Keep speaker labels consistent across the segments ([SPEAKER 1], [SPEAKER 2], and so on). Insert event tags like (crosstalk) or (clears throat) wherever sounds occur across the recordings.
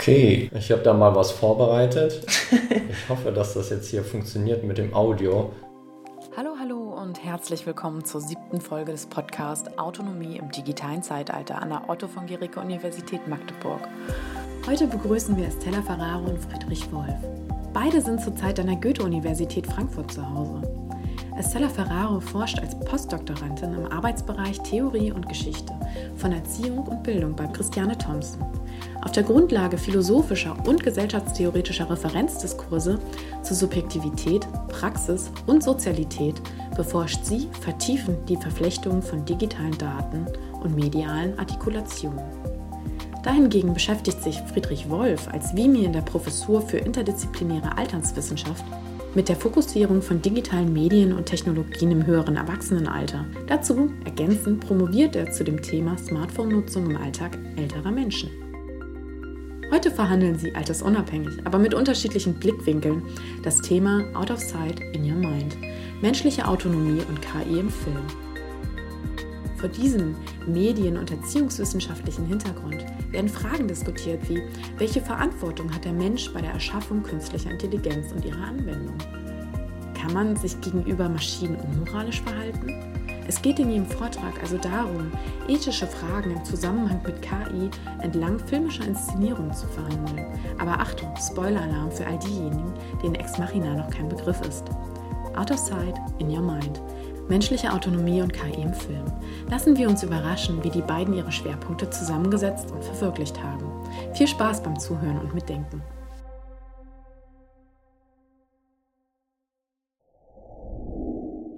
[SPEAKER 1] Okay, ich habe da mal was vorbereitet. Ich hoffe, dass das jetzt hier funktioniert mit dem Audio.
[SPEAKER 2] Hallo, hallo und herzlich willkommen zur siebten Folge des Podcasts Autonomie im digitalen Zeitalter an der Otto von Guericke Universität Magdeburg. Heute begrüßen wir Estella Ferraro und Friedrich Wolf. Beide sind zurzeit an der Goethe-Universität Frankfurt zu Hause. Estella Ferraro forscht als Postdoktorandin im Arbeitsbereich Theorie und Geschichte von Erziehung und Bildung bei Christiane Thompson. Auf der Grundlage philosophischer und gesellschaftstheoretischer Referenzdiskurse zu Subjektivität, Praxis und Sozialität beforscht sie vertiefend die Verflechtung von digitalen Daten und medialen Artikulationen. Dahingegen beschäftigt sich Friedrich Wolf als Vimi in der Professur für interdisziplinäre Alternswissenschaft mit der Fokussierung von digitalen Medien und Technologien im höheren Erwachsenenalter. Dazu ergänzend promoviert er zu dem Thema Smartphone-Nutzung im Alltag älterer Menschen. Heute verhandeln sie altersunabhängig, aber mit unterschiedlichen Blickwinkeln das Thema Out of Sight in Your Mind, menschliche Autonomie und KI im Film. Vor diesem medien- und erziehungswissenschaftlichen Hintergrund werden Fragen diskutiert wie, welche Verantwortung hat der Mensch bei der Erschaffung künstlicher Intelligenz und ihrer Anwendung? Kann man sich gegenüber Maschinen unmoralisch verhalten? Es geht in Ihrem Vortrag also darum, ethische Fragen im Zusammenhang mit KI entlang filmischer Inszenierungen zu verhandeln. Aber Achtung, Spoiler-Alarm für all diejenigen, denen Ex Machina noch kein Begriff ist. Out of Sight, in Your Mind. Menschliche Autonomie und KI im Film. Lassen wir uns überraschen, wie die beiden ihre Schwerpunkte zusammengesetzt und verwirklicht haben. Viel Spaß beim Zuhören und Mitdenken.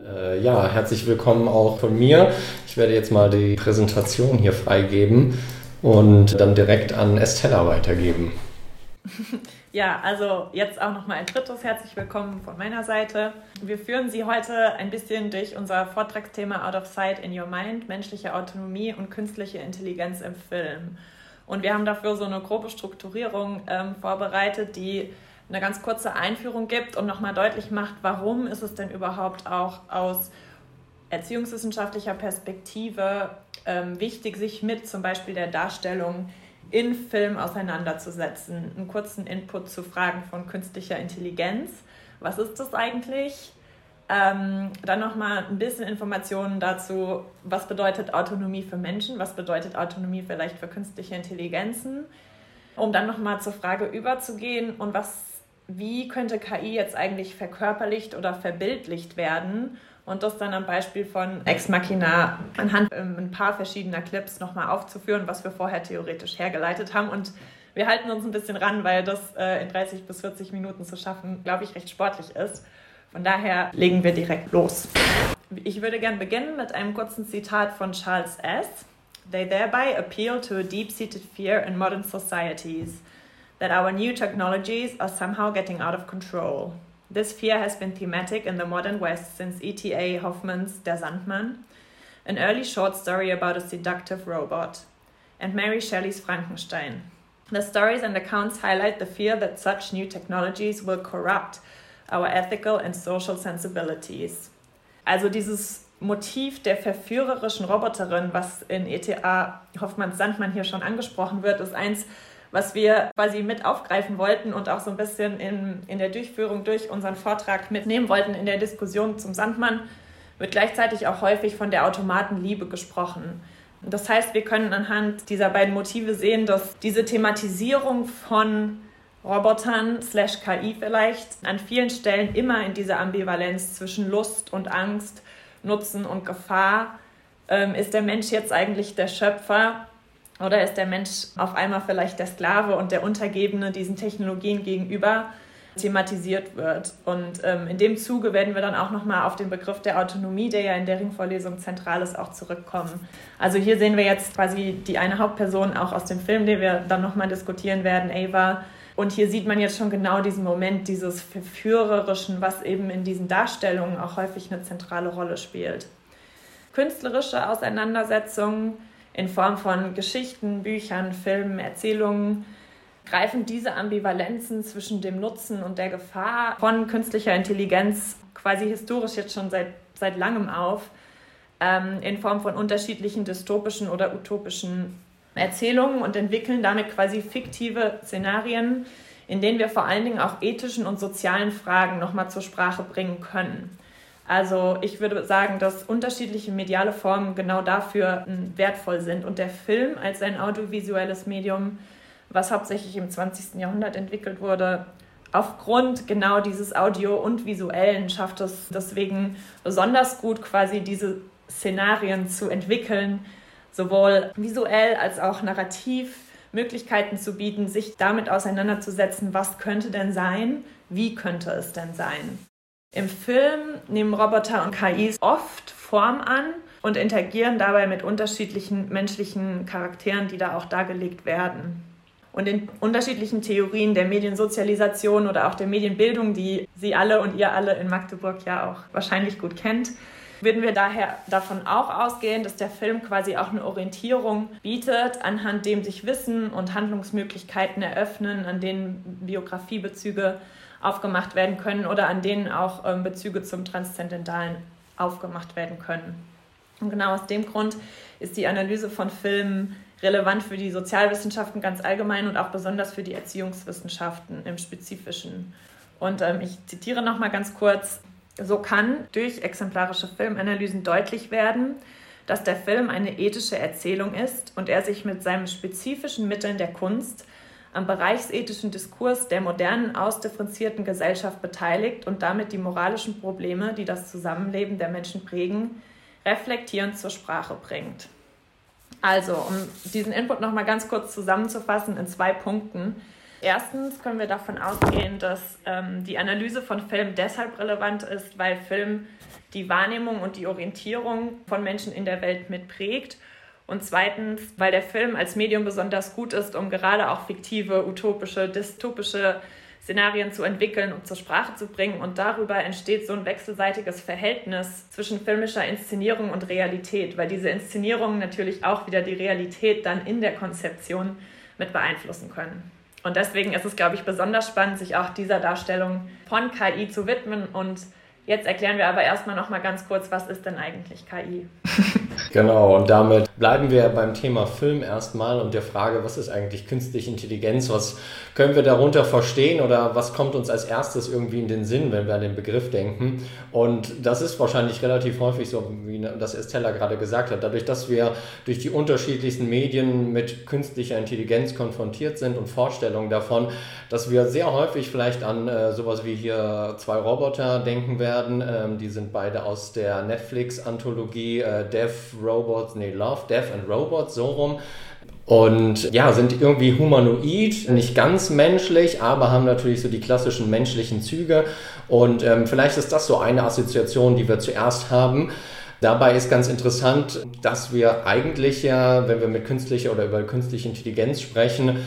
[SPEAKER 1] Äh, ja, herzlich willkommen auch von mir. Ich werde jetzt mal die Präsentation hier freigeben und dann direkt an Estella weitergeben. (laughs)
[SPEAKER 3] Ja, also jetzt auch nochmal ein drittes herzlich willkommen von meiner Seite. Wir führen Sie heute ein bisschen durch unser Vortragsthema Out of Sight in Your Mind, menschliche Autonomie und künstliche Intelligenz im Film. Und wir haben dafür so eine grobe Strukturierung ähm, vorbereitet, die eine ganz kurze Einführung gibt und nochmal deutlich macht, warum ist es denn überhaupt auch aus erziehungswissenschaftlicher Perspektive ähm, wichtig, sich mit zum Beispiel der Darstellung in Film auseinanderzusetzen. Einen kurzen Input zu Fragen von künstlicher Intelligenz. Was ist das eigentlich? Ähm, dann nochmal ein bisschen Informationen dazu, was bedeutet Autonomie für Menschen, was bedeutet Autonomie vielleicht für künstliche Intelligenzen, um dann nochmal zur Frage überzugehen und was wie könnte KI jetzt eigentlich verkörperlicht oder verbildlicht werden und das dann am Beispiel von Ex Machina anhand ähm, ein paar verschiedener Clips nochmal aufzuführen, was wir vorher theoretisch hergeleitet haben. Und wir halten uns ein bisschen ran, weil das äh, in 30 bis 40 Minuten zu schaffen, glaube ich, recht sportlich ist. Von daher legen wir direkt los. Ich würde gerne beginnen mit einem kurzen Zitat von Charles S. They thereby appeal to a deep-seated fear in modern societies – that our new technologies are somehow getting out of control. This fear has been thematic in the modern West since E.T.A. Hoffman's Der Sandmann, an early short story about a seductive robot, and Mary Shelley's Frankenstein. The stories and accounts highlight the fear that such new technologies will corrupt our ethical and social sensibilities. Also dieses Motiv der verführerischen Roboterin, was in E.T.A. Hoffmanns Sandmann hier schon angesprochen wird, ist eins, was wir quasi mit aufgreifen wollten und auch so ein bisschen in, in der Durchführung durch unseren Vortrag mitnehmen wollten in der Diskussion zum Sandmann, wird gleichzeitig auch häufig von der Automatenliebe gesprochen. Das heißt, wir können anhand dieser beiden Motive sehen, dass diese Thematisierung von Robotern slash KI vielleicht an vielen Stellen immer in dieser Ambivalenz zwischen Lust und Angst, Nutzen und Gefahr ähm, ist der Mensch jetzt eigentlich der Schöpfer oder ist der Mensch auf einmal vielleicht der Sklave und der Untergebene diesen Technologien gegenüber thematisiert wird. Und ähm, in dem Zuge werden wir dann auch nochmal auf den Begriff der Autonomie, der ja in der Ringvorlesung zentral ist, auch zurückkommen. Also hier sehen wir jetzt quasi die eine Hauptperson auch aus dem Film, den wir dann nochmal diskutieren werden, Ava. Und hier sieht man jetzt schon genau diesen Moment dieses Verführerischen, was eben in diesen Darstellungen auch häufig eine zentrale Rolle spielt. Künstlerische Auseinandersetzungen in Form von Geschichten, Büchern, Filmen, Erzählungen greifen diese Ambivalenzen zwischen dem Nutzen und der Gefahr von künstlicher Intelligenz quasi historisch jetzt schon seit, seit langem auf, ähm, in Form von unterschiedlichen dystopischen oder utopischen Erzählungen und entwickeln damit quasi fiktive Szenarien, in denen wir vor allen Dingen auch ethischen und sozialen Fragen nochmal zur Sprache bringen können. Also ich würde sagen, dass unterschiedliche mediale Formen genau dafür hm, wertvoll sind und der Film als ein audiovisuelles Medium, was hauptsächlich im 20. Jahrhundert entwickelt wurde, aufgrund genau dieses Audio- und Visuellen schafft es deswegen besonders gut, quasi diese Szenarien zu entwickeln, sowohl visuell als auch narrativ Möglichkeiten zu bieten, sich damit auseinanderzusetzen, was könnte denn sein, wie könnte es denn sein. Im Film nehmen Roboter und KIs oft Form an und interagieren dabei mit unterschiedlichen menschlichen Charakteren, die da auch dargelegt werden. Und in unterschiedlichen Theorien der Mediensozialisation oder auch der Medienbildung, die Sie alle und ihr alle in Magdeburg ja auch wahrscheinlich gut kennt, würden wir daher davon auch ausgehen, dass der Film quasi auch eine Orientierung bietet, anhand dem sich Wissen und Handlungsmöglichkeiten eröffnen, an denen Biografiebezüge aufgemacht werden können oder an denen auch ähm, Bezüge zum Transzendentalen aufgemacht werden können. Und genau aus dem Grund ist die Analyse von Filmen relevant für die Sozialwissenschaften ganz allgemein und auch besonders für die Erziehungswissenschaften im Spezifischen. Und ähm, ich zitiere noch mal ganz kurz: So kann durch exemplarische Filmanalysen deutlich werden, dass der Film eine ethische Erzählung ist und er sich mit seinen spezifischen Mitteln der Kunst am bereichsethischen Diskurs der modernen, ausdifferenzierten Gesellschaft beteiligt und damit die moralischen Probleme, die das Zusammenleben der Menschen prägen, reflektierend zur Sprache bringt. Also, um diesen Input nochmal ganz kurz zusammenzufassen in zwei Punkten. Erstens können wir davon ausgehen, dass ähm, die Analyse von Film deshalb relevant ist, weil Film die Wahrnehmung und die Orientierung von Menschen in der Welt mitprägt und zweitens, weil der Film als Medium besonders gut ist, um gerade auch fiktive, utopische, dystopische Szenarien zu entwickeln und zur Sprache zu bringen. Und darüber entsteht so ein wechselseitiges Verhältnis zwischen filmischer Inszenierung und Realität, weil diese Inszenierungen natürlich auch wieder die Realität dann in der Konzeption mit beeinflussen können. Und deswegen ist es, glaube ich, besonders spannend, sich auch dieser Darstellung von KI zu widmen und Jetzt erklären wir aber erstmal noch mal ganz kurz, was ist denn eigentlich KI? (laughs)
[SPEAKER 1] genau, und damit bleiben wir beim Thema Film erstmal und der Frage, was ist eigentlich künstliche Intelligenz? Was können wir darunter verstehen oder was kommt uns als erstes irgendwie in den Sinn, wenn wir an den Begriff denken? Und das ist wahrscheinlich relativ häufig so, wie das Estella gerade gesagt hat, dadurch, dass wir durch die unterschiedlichsten Medien mit künstlicher Intelligenz konfrontiert sind und Vorstellungen davon, dass wir sehr häufig vielleicht an äh, sowas wie hier zwei Roboter denken werden werden. Ähm, die sind beide aus der Netflix-Anthologie äh, Death Robots, nee, Love, Death and Robots, so rum. Und ja, sind irgendwie humanoid, nicht ganz menschlich, aber haben natürlich so die klassischen menschlichen Züge. Und ähm, vielleicht ist das so eine Assoziation, die wir zuerst haben. Dabei ist ganz interessant, dass wir eigentlich ja, wenn wir mit künstlicher oder über künstliche Intelligenz sprechen,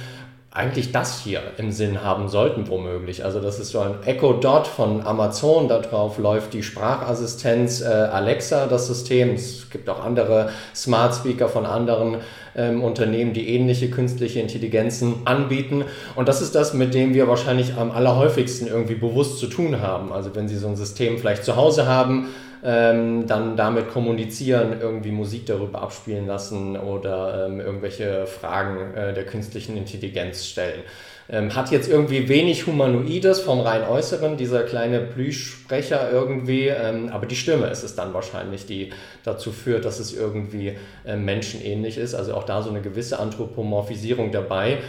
[SPEAKER 1] eigentlich das hier im Sinn haben sollten, womöglich. Also das ist so ein Echo Dot von Amazon, darauf läuft die Sprachassistenz äh, Alexa, das System. Es gibt auch andere Smart Speaker von anderen ähm, Unternehmen, die ähnliche künstliche Intelligenzen anbieten. Und das ist das, mit dem wir wahrscheinlich am allerhäufigsten irgendwie bewusst zu tun haben. Also wenn Sie so ein System vielleicht zu Hause haben, ähm, dann damit kommunizieren, irgendwie Musik darüber abspielen lassen oder ähm, irgendwelche Fragen äh, der künstlichen Intelligenz stellen. Ähm, hat jetzt irgendwie wenig Humanoides vom rein Äußeren, dieser kleine Plüschsprecher irgendwie, ähm, aber die Stimme ist es dann wahrscheinlich, die dazu führt, dass es irgendwie äh, menschenähnlich ist. Also auch da so eine gewisse Anthropomorphisierung dabei.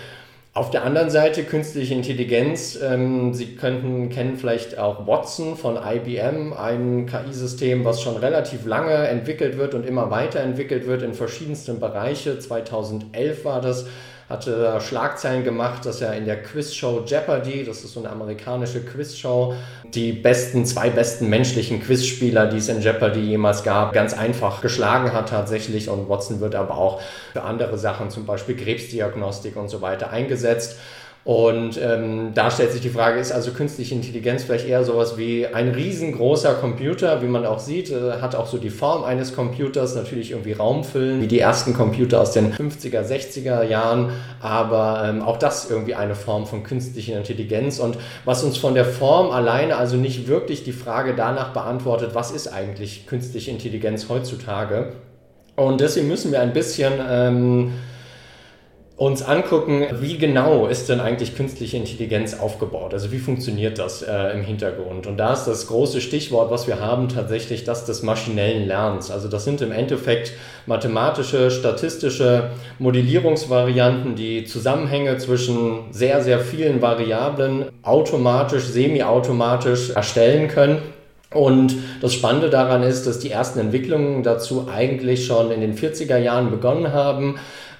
[SPEAKER 1] Auf der anderen Seite künstliche Intelligenz. Ähm, Sie könnten kennen vielleicht auch Watson von IBM, ein KI-System, was schon relativ lange entwickelt wird und immer weiterentwickelt wird in verschiedensten Bereiche. 2011 war das hatte Schlagzeilen gemacht, dass er in der Quizshow Jeopardy, das ist so eine amerikanische Quizshow, die besten, zwei besten menschlichen Quizspieler, die es in Jeopardy jemals gab, ganz einfach geschlagen hat tatsächlich. Und Watson wird aber auch für andere Sachen, zum Beispiel Krebsdiagnostik und so weiter, eingesetzt. Und ähm, da stellt sich die Frage, ist also künstliche Intelligenz vielleicht eher sowas wie ein riesengroßer Computer, wie man auch sieht, äh, hat auch so die Form eines Computers, natürlich irgendwie Raumfüllen, wie die ersten Computer aus den 50er, 60er Jahren, aber ähm, auch das irgendwie eine Form von künstlicher Intelligenz. Und was uns von der Form alleine also nicht wirklich die Frage danach beantwortet, was ist eigentlich künstliche Intelligenz heutzutage? Und deswegen müssen wir ein bisschen... Ähm, uns angucken, wie genau ist denn eigentlich künstliche Intelligenz aufgebaut? Also wie funktioniert das äh, im Hintergrund? Und da ist das große Stichwort, was wir haben, tatsächlich das des maschinellen Lernens. Also das sind im Endeffekt mathematische, statistische Modellierungsvarianten, die Zusammenhänge zwischen sehr, sehr vielen Variablen automatisch, semi-automatisch erstellen können und das Spannende daran ist, dass die ersten Entwicklungen dazu eigentlich schon in den 40er Jahren begonnen haben.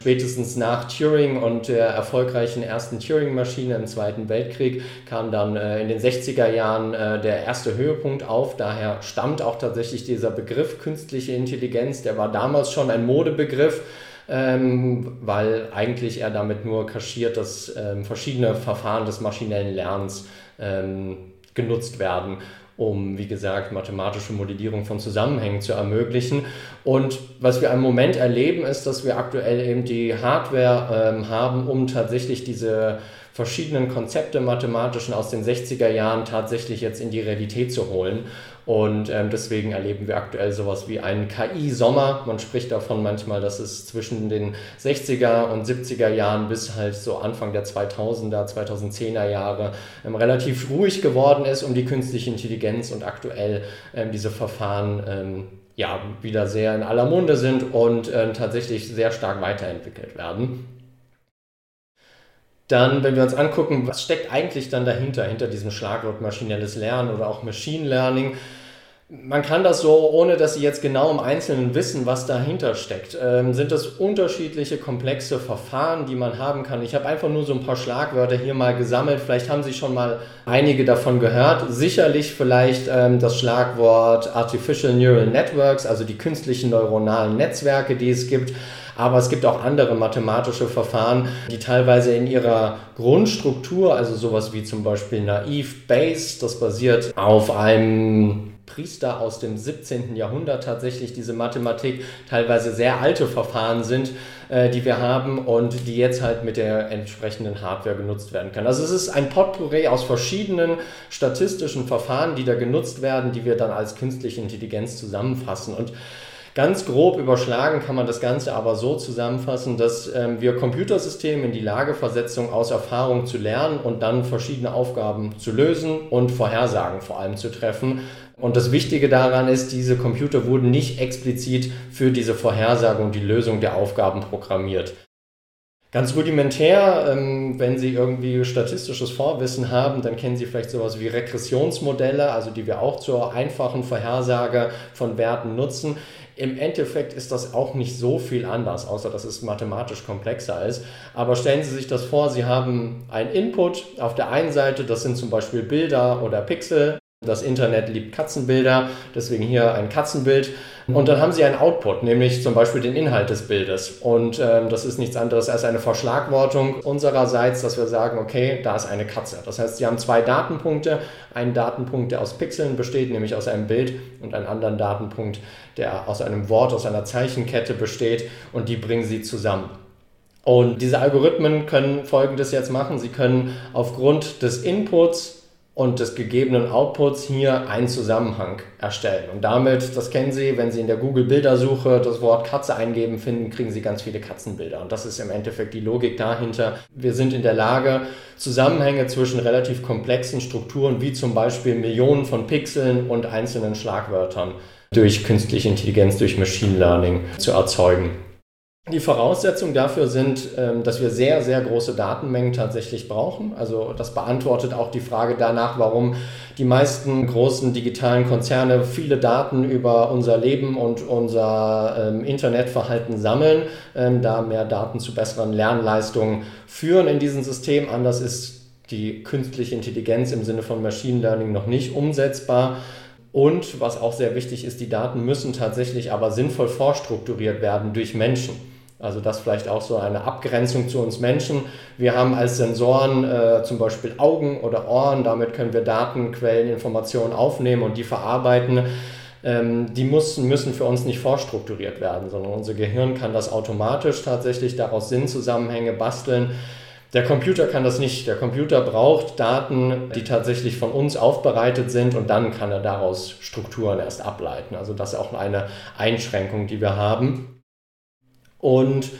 [SPEAKER 1] Spätestens nach Turing und der erfolgreichen ersten Turing-Maschine im Zweiten Weltkrieg kam dann äh, in den 60er Jahren äh, der erste Höhepunkt auf. Daher stammt auch tatsächlich dieser Begriff künstliche Intelligenz. Der war damals schon ein Modebegriff. Ähm, weil eigentlich er damit nur kaschiert, dass ähm, verschiedene Verfahren des maschinellen Lernens ähm, genutzt werden um, wie gesagt, mathematische Modellierung von Zusammenhängen zu ermöglichen. Und was wir im Moment erleben, ist, dass wir aktuell eben die Hardware ähm, haben, um tatsächlich diese verschiedenen Konzepte mathematischen aus den 60er Jahren tatsächlich jetzt in die Realität zu holen. Und ähm, deswegen erleben wir aktuell sowas wie einen KI-Sommer. Man spricht davon manchmal, dass es zwischen den 60er und 70er Jahren bis halt so Anfang der 2000er, 2010er Jahre ähm, relativ ruhig geworden ist um die künstliche Intelligenz und aktuell ähm, diese Verfahren ähm, ja, wieder sehr in aller Munde sind und ähm, tatsächlich sehr stark weiterentwickelt werden. Dann, wenn wir uns angucken, was steckt eigentlich dann dahinter, hinter diesem Schlagwort maschinelles Lernen oder auch Machine Learning, man kann das so, ohne dass Sie jetzt genau im Einzelnen wissen, was dahinter steckt. Ähm, sind das unterschiedliche, komplexe Verfahren, die man haben kann? Ich habe einfach nur so ein paar Schlagwörter hier mal gesammelt. Vielleicht haben Sie schon mal einige davon gehört. Sicherlich vielleicht ähm, das Schlagwort Artificial Neural Networks, also die künstlichen neuronalen Netzwerke, die es gibt. Aber es gibt auch andere mathematische Verfahren, die teilweise in ihrer Grundstruktur, also sowas wie zum Beispiel Naive Bayes, das basiert auf einem Priester aus dem 17. Jahrhundert tatsächlich diese Mathematik teilweise sehr alte Verfahren sind, äh, die wir haben und die jetzt halt mit der entsprechenden Hardware genutzt werden kann. Also es ist ein Potpourri aus verschiedenen statistischen Verfahren, die da genutzt werden, die wir dann als künstliche Intelligenz zusammenfassen und Ganz grob überschlagen kann man das Ganze aber so zusammenfassen, dass ähm, wir Computersysteme in die Lage versetzen, aus Erfahrung zu lernen und dann verschiedene Aufgaben zu lösen und Vorhersagen vor allem zu treffen. Und das Wichtige daran ist, diese Computer wurden nicht explizit für diese Vorhersage und die Lösung der Aufgaben programmiert. Ganz rudimentär, ähm, wenn Sie irgendwie statistisches Vorwissen haben, dann kennen Sie vielleicht sowas wie Regressionsmodelle, also die wir auch zur einfachen Vorhersage von Werten nutzen. Im Endeffekt ist das auch nicht so viel anders, außer dass es mathematisch komplexer ist. Aber stellen Sie sich das vor, Sie haben ein Input auf der einen Seite, das sind zum Beispiel Bilder oder Pixel. Das Internet liebt Katzenbilder, deswegen hier ein Katzenbild. Und dann haben Sie einen Output, nämlich zum Beispiel den Inhalt des Bildes. Und ähm, das ist nichts anderes als eine Verschlagwortung unsererseits, dass wir sagen, okay, da ist eine Katze. Das heißt, Sie haben zwei Datenpunkte. Einen Datenpunkt, der aus Pixeln besteht, nämlich aus einem Bild, und einen anderen Datenpunkt, der aus einem Wort, aus einer Zeichenkette besteht. Und die bringen Sie zusammen. Und diese Algorithmen können Folgendes jetzt machen. Sie können aufgrund des Inputs und des gegebenen Outputs hier einen Zusammenhang erstellen. Und damit, das kennen Sie, wenn Sie in der Google-Bildersuche das Wort Katze eingeben, finden, kriegen Sie ganz viele Katzenbilder. Und das ist im Endeffekt die Logik dahinter. Wir sind in der Lage, Zusammenhänge zwischen relativ komplexen Strukturen, wie zum Beispiel Millionen von Pixeln und einzelnen Schlagwörtern, durch künstliche Intelligenz, durch Machine Learning zu erzeugen. Die Voraussetzungen dafür sind, ähm, dass wir sehr, sehr große Datenmengen tatsächlich brauchen. Also das beantwortet auch die Frage danach, warum die meisten großen digitalen Konzerne viele Daten über unser Leben und unser ähm, Internetverhalten sammeln, ähm, da mehr Daten zu besseren Lernleistungen führen in diesem System. Anders ist die künstliche Intelligenz im Sinne von Machine Learning noch nicht umsetzbar. Und was auch sehr wichtig ist, die Daten müssen tatsächlich aber sinnvoll vorstrukturiert werden durch Menschen. Also das vielleicht auch so eine Abgrenzung zu uns Menschen. Wir haben als Sensoren äh, zum Beispiel Augen oder Ohren, damit können wir Datenquellen, Informationen aufnehmen und die verarbeiten. Ähm, die müssen, müssen für uns nicht vorstrukturiert werden, sondern unser Gehirn kann das automatisch tatsächlich daraus Sinnzusammenhänge basteln. Der Computer kann das nicht. Der Computer braucht Daten, die tatsächlich von uns aufbereitet sind und dann kann er daraus Strukturen erst ableiten. Also das ist auch eine Einschränkung, die wir haben. Und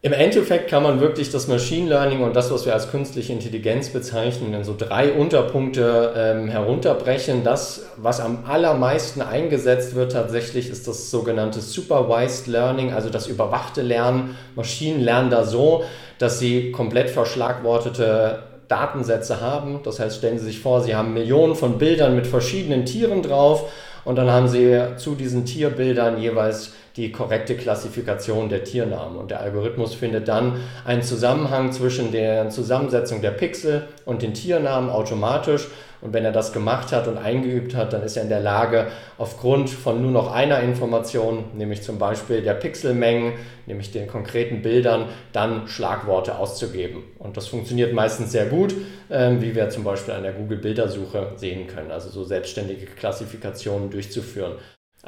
[SPEAKER 1] Im Endeffekt kann man wirklich das Machine Learning und das, was wir als künstliche Intelligenz bezeichnen, in so drei Unterpunkte ähm, herunterbrechen. Das, was am allermeisten eingesetzt wird tatsächlich, ist das sogenannte Supervised Learning, also das überwachte Lernen. Maschinen lernen da so, dass sie komplett verschlagwortete Datensätze haben. Das heißt, stellen Sie sich vor, Sie haben Millionen von Bildern mit verschiedenen Tieren drauf und dann haben Sie zu diesen Tierbildern jeweils die korrekte Klassifikation der Tiernamen. Und der Algorithmus findet dann einen Zusammenhang zwischen der Zusammensetzung der Pixel und den Tiernamen automatisch. Und wenn er das gemacht hat und eingeübt hat, dann ist er in der Lage, aufgrund von nur noch einer Information, nämlich zum Beispiel der Pixelmengen, nämlich den konkreten Bildern, dann Schlagworte auszugeben. Und das funktioniert meistens sehr gut, ähm, wie wir zum Beispiel an der Google-Bildersuche sehen können, also so selbstständige Klassifikationen durchzuführen.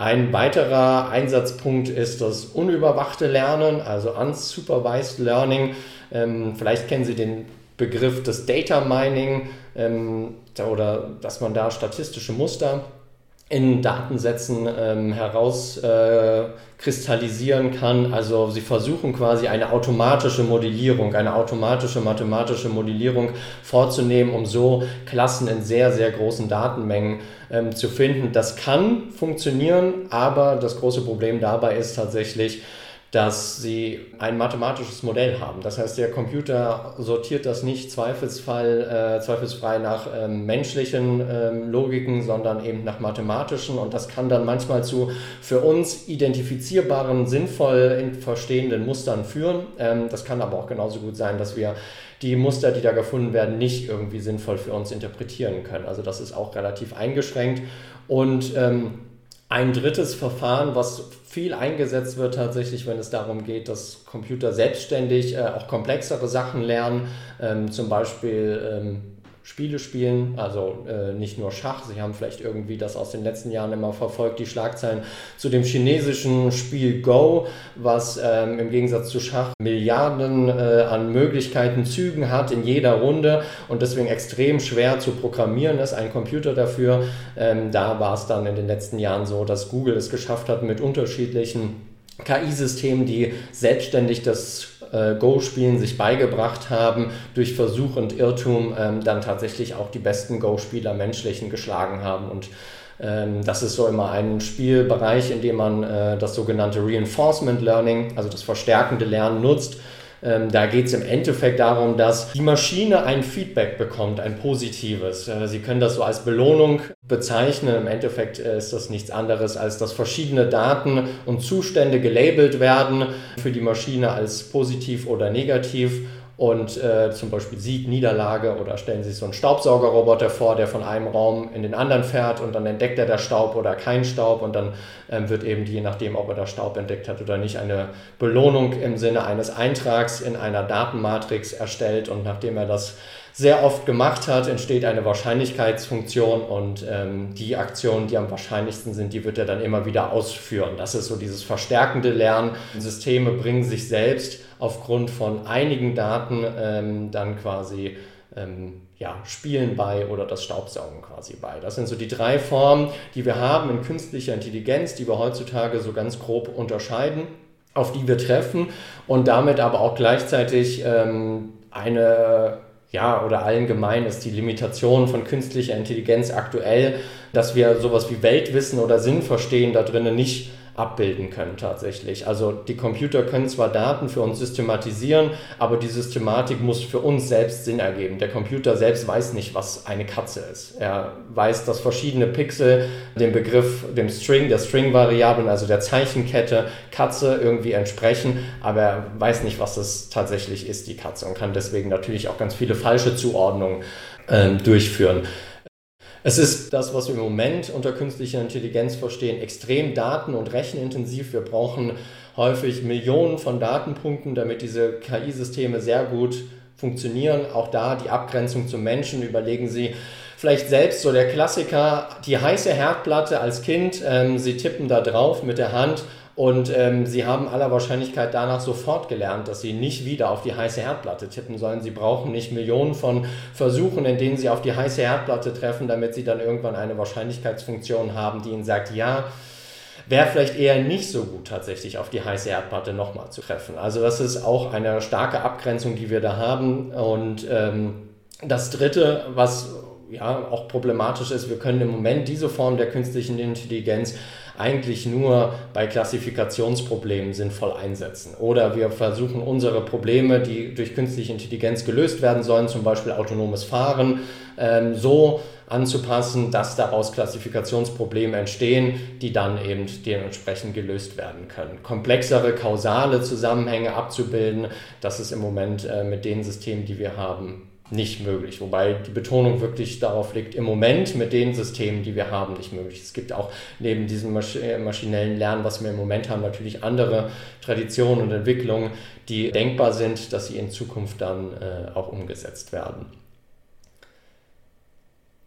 [SPEAKER 1] Ein weiterer Einsatzpunkt ist das unüberwachte Lernen, also unsupervised Learning. Ähm, vielleicht kennen Sie den Begriff des Data Mining ähm, oder dass man da statistische Muster in Datensätzen ähm, herauskristallisieren äh, kann. Also sie versuchen quasi eine automatische Modellierung, eine automatische mathematische Modellierung vorzunehmen, um so Klassen in sehr, sehr großen Datenmengen ähm, zu finden. Das kann funktionieren, aber das große Problem dabei ist tatsächlich, dass sie ein mathematisches Modell haben. Das heißt, der Computer sortiert das nicht Zweifelsfall, äh, zweifelsfrei nach ähm, menschlichen ähm, Logiken, sondern eben nach mathematischen. Und das kann dann manchmal zu für uns identifizierbaren, sinnvoll verstehenden Mustern führen. Ähm, das kann aber auch genauso gut sein, dass wir die Muster, die da gefunden werden, nicht irgendwie sinnvoll für uns interpretieren können. Also das ist auch relativ eingeschränkt. Und ähm, ein drittes Verfahren, was viel eingesetzt wird tatsächlich, wenn es darum geht, dass Computer selbstständig äh, auch komplexere Sachen lernen, ähm, zum Beispiel ähm, Spiele spielen, also äh, nicht nur Schach. Sie haben vielleicht irgendwie das aus den letzten Jahren immer verfolgt, die Schlagzeilen zu dem chinesischen Spiel Go, was ähm, im Gegensatz zu Schach Milliarden äh, an Möglichkeiten, Zügen hat in jeder Runde und deswegen extrem schwer zu programmieren ist, ein Computer dafür. Ähm, da war es dann in den letzten Jahren so, dass Google es geschafft hat, mit unterschiedlichen KI-Systemen, die selbstständig das äh, Go-Spielen sich beigebracht haben, durch Versuch und Irrtum ähm, dann tatsächlich auch die besten Go-Spieler menschlichen geschlagen haben. Und ähm, das ist so immer ein Spielbereich, in dem man äh, das sogenannte Reinforcement Learning, also das verstärkende Lernen nutzt ähm, da geht es im Endeffekt darum, dass die Maschine ein Feedback bekommt, ein positives. Äh, Sie können das so als Belohnung bezeichnen. Im Endeffekt äh, ist das nichts anderes, als dass verschiedene Daten und Zustände gelabelt werden für die Maschine als positiv oder negativ und äh, zum Beispiel Sieg, Niederlage oder stellen Sie sich so einen Staubsaugerroboter vor, der von einem Raum in den anderen fährt und dann entdeckt er da Staub oder kein Staub und dann ähm, wird eben je nachdem, ob er da Staub entdeckt hat oder nicht, eine Belohnung im Sinne eines Eintrags in einer Datenmatrix erstellt und nachdem er das sehr oft gemacht hat, entsteht eine Wahrscheinlichkeitsfunktion und ähm, die Aktionen, die am wahrscheinlichsten sind, die wird er dann immer wieder ausführen. Das ist so dieses verstärkende Lernen. Systeme bringen sich selbst aufgrund von einigen Daten ähm, dann quasi ähm, ja, Spielen bei oder das Staubsaugen quasi bei. Das sind so die drei Formen, die wir haben in künstlicher Intelligenz, die wir heutzutage so ganz grob unterscheiden, auf die wir treffen und damit aber auch gleichzeitig ähm, eine ja, oder allgemein ist die Limitation von künstlicher Intelligenz aktuell, dass wir sowas wie Weltwissen oder Sinn verstehen da drinnen nicht abbilden können tatsächlich. Also die Computer können zwar Daten für uns systematisieren, aber die Systematik muss für uns selbst Sinn ergeben. Der Computer selbst weiß nicht, was eine Katze ist. Er weiß, dass verschiedene Pixel dem Begriff, dem String, der String-Variablen, also der Zeichenkette Katze irgendwie entsprechen, aber er weiß nicht, was das tatsächlich ist, die Katze, und kann deswegen natürlich auch ganz viele falsche Zuordnungen äh, durchführen. Es ist das, was wir im Moment unter künstlicher Intelligenz verstehen, extrem daten- und rechenintensiv. Wir brauchen häufig Millionen von Datenpunkten, damit diese KI-Systeme sehr gut funktionieren. Auch da die Abgrenzung zum Menschen. Überlegen Sie vielleicht selbst so der Klassiker, die heiße Herdplatte als Kind. Ähm, Sie tippen da drauf mit der Hand und ähm, sie haben aller Wahrscheinlichkeit danach sofort gelernt, dass sie nicht wieder auf die heiße Herdplatte tippen sollen. Sie brauchen nicht Millionen von Versuchen, in denen sie auf die heiße Herdplatte treffen, damit sie dann irgendwann eine Wahrscheinlichkeitsfunktion haben, die ihnen sagt, ja, wäre vielleicht eher nicht so gut tatsächlich auf die heiße Erdplatte nochmal zu treffen. Also das ist auch eine starke Abgrenzung, die wir da haben. Und ähm, das Dritte, was ja auch problematisch ist, wir können im Moment diese Form der künstlichen Intelligenz eigentlich nur bei Klassifikationsproblemen sinnvoll einsetzen. Oder wir versuchen unsere Probleme, die durch künstliche Intelligenz gelöst werden sollen, zum Beispiel autonomes Fahren, ähm, so anzupassen, dass daraus Klassifikationsprobleme entstehen, die dann eben dementsprechend gelöst werden können. Komplexere kausale Zusammenhänge abzubilden, das ist im Moment äh, mit den Systemen, die wir haben, nicht möglich. Wobei die Betonung wirklich darauf liegt, im Moment mit den Systemen, die wir haben, nicht möglich. Es gibt auch neben diesem äh, maschinellen Lernen, was wir im Moment haben, natürlich andere Traditionen und Entwicklungen, die denkbar sind, dass sie in Zukunft dann äh, auch umgesetzt werden.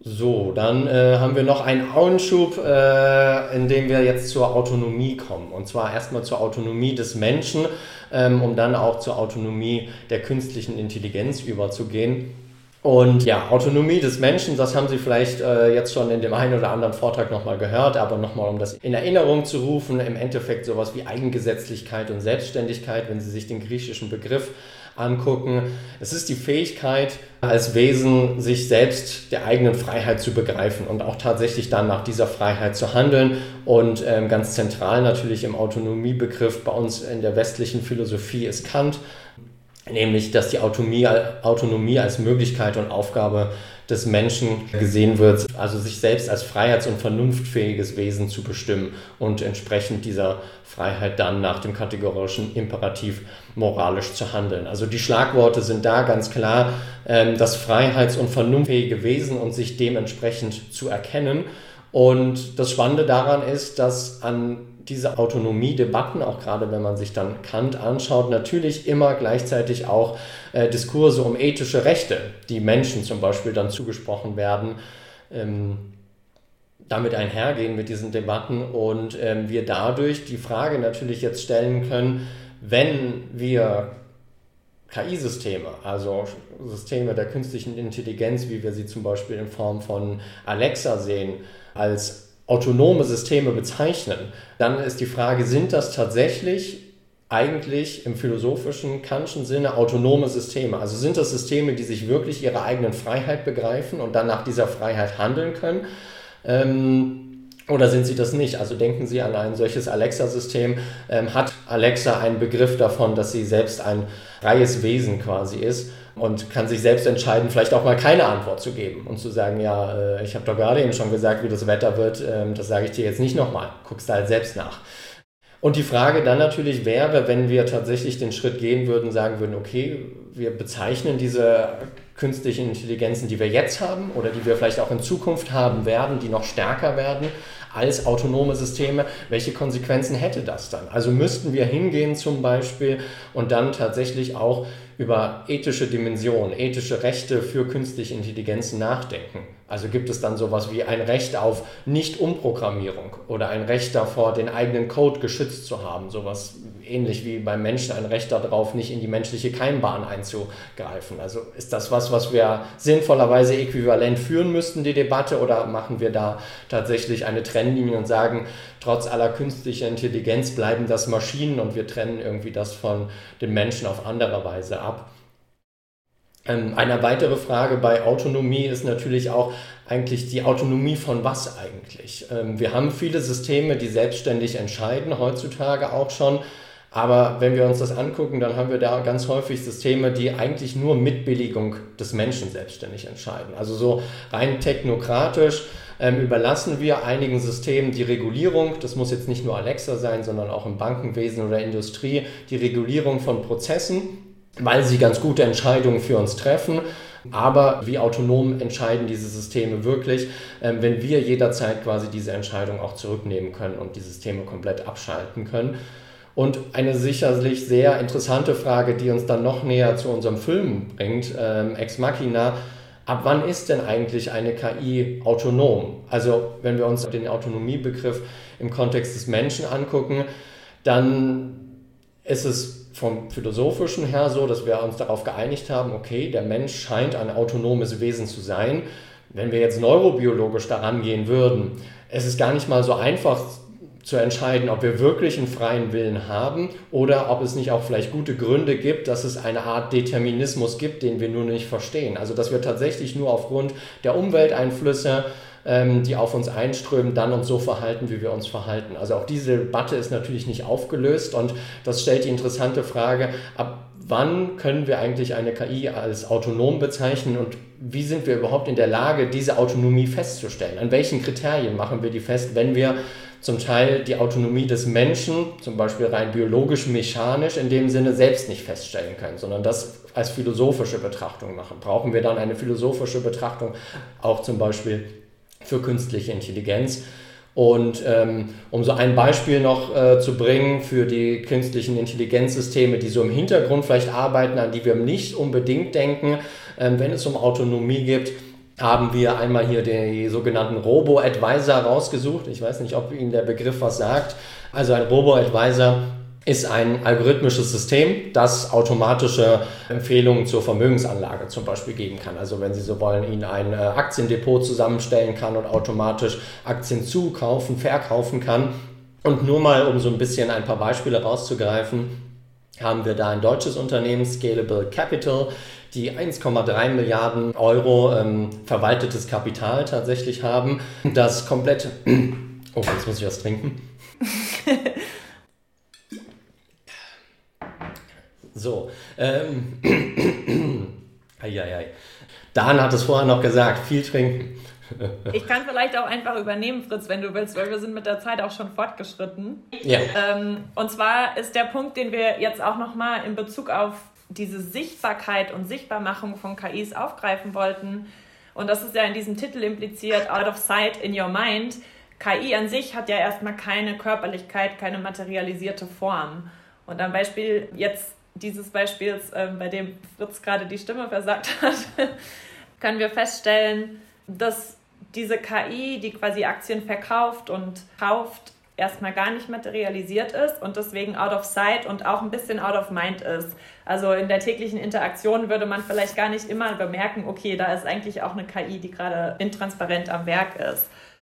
[SPEAKER 1] So, dann äh, haben wir noch einen Auenschub, äh, in dem wir jetzt zur Autonomie kommen. Und zwar erstmal zur Autonomie des Menschen, ähm, um dann auch zur Autonomie der künstlichen Intelligenz überzugehen. Und ja, Autonomie des Menschen, das haben Sie vielleicht äh, jetzt schon in dem einen oder anderen Vortrag nochmal gehört, aber nochmal, um das in Erinnerung zu rufen, im Endeffekt sowas wie Eigengesetzlichkeit und Selbstständigkeit, wenn Sie sich den griechischen Begriff angucken. Es ist die Fähigkeit, als Wesen sich selbst der eigenen Freiheit zu begreifen und auch tatsächlich dann nach dieser Freiheit zu handeln. Und ähm, ganz zentral natürlich im Autonomiebegriff bei uns in der westlichen Philosophie ist Kant, nämlich dass die Autonomie, Autonomie als Möglichkeit und Aufgabe des Menschen gesehen wird, also sich selbst als freiheits- und vernunftfähiges Wesen zu bestimmen und entsprechend dieser Freiheit dann nach dem kategorischen Imperativ moralisch zu handeln. Also die Schlagworte sind da ganz klar, ähm, das freiheits- und vernunftfähige Wesen und sich dementsprechend zu erkennen. Und das Spannende daran ist, dass an diese Autonomie-Debatten, auch gerade wenn man sich dann Kant anschaut, natürlich immer gleichzeitig auch äh, Diskurse um ethische Rechte, die Menschen zum Beispiel dann zugesprochen werden, ähm, damit einhergehen mit diesen Debatten und ähm, wir dadurch die Frage natürlich jetzt stellen können, wenn wir KI-Systeme, also Systeme der künstlichen Intelligenz, wie wir sie zum Beispiel in Form von Alexa sehen, als autonome Systeme bezeichnen, dann ist die Frage, sind das tatsächlich eigentlich im philosophischen Kantschen Sinne autonome Systeme? Also sind das Systeme, die sich wirklich ihre eigenen Freiheit begreifen und dann nach dieser Freiheit handeln können? Ähm, oder sind sie das nicht? Also denken Sie an ein solches Alexa-System. Ähm, hat Alexa einen Begriff davon, dass sie selbst ein freies Wesen quasi ist? und kann sich selbst entscheiden, vielleicht auch mal keine Antwort zu geben und zu sagen, ja, äh, ich habe doch gerade eben schon gesagt, wie das Wetter wird, ähm, das sage ich dir jetzt nicht nochmal, guckst da halt selbst nach. Und die Frage dann natürlich wäre, wenn wir tatsächlich den Schritt gehen würden, sagen würden, okay, wir bezeichnen diese künstlichen Intelligenzen, die wir jetzt haben oder die wir vielleicht auch in Zukunft haben werden, die noch stärker werden, als autonome Systeme, welche Konsequenzen hätte das dann? Also müssten wir hingehen zum Beispiel und dann tatsächlich auch über ethische Dimensionen, ethische Rechte für künstliche Intelligenzen nachdenken. Also gibt es dann sowas wie ein Recht auf Nicht-Umprogrammierung oder ein Recht davor, den eigenen Code geschützt zu haben. Sowas ähnlich wie beim Menschen ein Recht darauf, nicht in die menschliche Keimbahn einzugreifen. Also ist das was, was wir sinnvollerweise äquivalent führen müssten, die Debatte, oder machen wir da tatsächlich eine Trennlinie und sagen, trotz aller künstlicher Intelligenz bleiben das Maschinen und wir trennen irgendwie das von den Menschen auf andere Weise ab? Ähm, eine weitere Frage bei Autonomie ist natürlich auch eigentlich die Autonomie von was eigentlich? Ähm, wir haben viele Systeme, die selbstständig entscheiden, heutzutage auch schon. Aber wenn wir uns das angucken, dann haben wir da ganz häufig Systeme, die eigentlich nur mit Billigung des Menschen selbstständig entscheiden. Also so rein technokratisch ähm, überlassen wir einigen Systemen die Regulierung, das muss jetzt nicht nur Alexa sein, sondern auch im Bankenwesen oder Industrie, die Regulierung von Prozessen, weil sie ganz gute Entscheidungen für uns treffen. Aber wie autonom entscheiden diese Systeme wirklich, ähm, wenn wir jederzeit quasi diese Entscheidung auch zurücknehmen können und die Systeme komplett abschalten können? Und eine sicherlich sehr interessante Frage, die uns dann noch näher zu unserem Film bringt, ähm, Ex Machina, ab wann ist denn eigentlich eine KI autonom? Also wenn wir uns den Autonomiebegriff im Kontext des Menschen angucken, dann ist es vom philosophischen her so, dass wir uns darauf geeinigt haben, okay, der Mensch scheint ein autonomes Wesen zu sein. Wenn wir jetzt neurobiologisch daran gehen würden, es ist gar nicht mal so einfach zu entscheiden, ob wir wirklich einen freien Willen haben oder ob es nicht auch vielleicht gute Gründe gibt, dass es eine Art Determinismus gibt, den wir nur nicht verstehen. Also dass wir tatsächlich nur aufgrund der Umwelteinflüsse, ähm, die auf uns einströmen, dann uns so verhalten, wie wir uns verhalten. Also auch diese Debatte ist natürlich nicht aufgelöst und das stellt die interessante Frage, ab wann können wir eigentlich eine KI als autonom bezeichnen und wie sind wir überhaupt in der Lage, diese Autonomie festzustellen? An welchen Kriterien machen wir die fest, wenn wir zum Teil die Autonomie des Menschen, zum Beispiel rein biologisch, mechanisch, in dem Sinne selbst nicht feststellen können, sondern das als philosophische Betrachtung machen. Brauchen wir dann eine philosophische Betrachtung auch zum Beispiel für künstliche Intelligenz? Und ähm, um so ein Beispiel noch äh, zu bringen für die künstlichen Intelligenzsysteme, die so im Hintergrund vielleicht arbeiten, an die wir nicht unbedingt denken, ähm, wenn es um Autonomie geht, haben wir einmal hier den sogenannten Robo-Advisor rausgesucht. Ich weiß nicht, ob Ihnen der Begriff was sagt. Also ein Robo-Advisor ist ein algorithmisches System, das automatische Empfehlungen zur Vermögensanlage zum Beispiel geben kann. Also wenn Sie so wollen, Ihnen ein äh, Aktiendepot zusammenstellen kann und automatisch Aktien zukaufen, verkaufen kann. Und nur mal, um so ein bisschen ein paar Beispiele rauszugreifen, haben wir da ein deutsches Unternehmen, Scalable Capital, die 1,3 Milliarden Euro ähm, verwaltetes Kapital tatsächlich haben, das komplett... (clears throat) Oh, jetzt muss ich was trinken. (laughs) so. Ähm, (clears throat) Eieiei. Dan hat es vorher noch gesagt, viel trinken. (laughs)
[SPEAKER 3] Ich kann vielleicht auch einfach übernehmen, Fritz, wenn du willst, weil wir sind mit der Zeit auch schon fortgeschritten.
[SPEAKER 1] Ja.
[SPEAKER 3] Ähm, und zwar ist der Punkt, den wir jetzt auch nochmal in Bezug auf diese Sichtbarkeit und Sichtbarmachung von KIs aufgreifen wollten. Und das ist ja in diesem Titel impliziert, Out of Sight in Your Mind. KI an sich hat ja erstmal keine Körperlichkeit, keine materialisierte Form. Und am Beispiel jetzt dieses Beispiels, äh, bei dem Fritz gerade die Stimme versagt (laughs) hat, können wir feststellen, dass diese KI, die quasi Aktien verkauft und kauft, erstmal gar nicht materialisiert ist und deswegen out of sight und auch ein bisschen out of mind ist. Also in der täglichen Interaktion würde man vielleicht gar nicht immer bemerken, okay, da ist eigentlich auch eine KI, die gerade intransparent am Werk ist.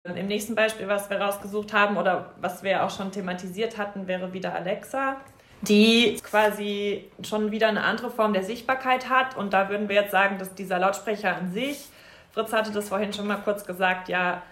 [SPEAKER 3] Im nächsten Beispiel, was wir rausgesucht haben oder was wir auch schon thematisiert hatten, wäre wieder Alexa, die quasi schon wieder eine andere Form der Sichtbarkeit hat. Und da würden wir jetzt sagen, dass dieser Lautsprecher an sich, Fritz hatte das vorhin schon mal kurz gesagt, ja,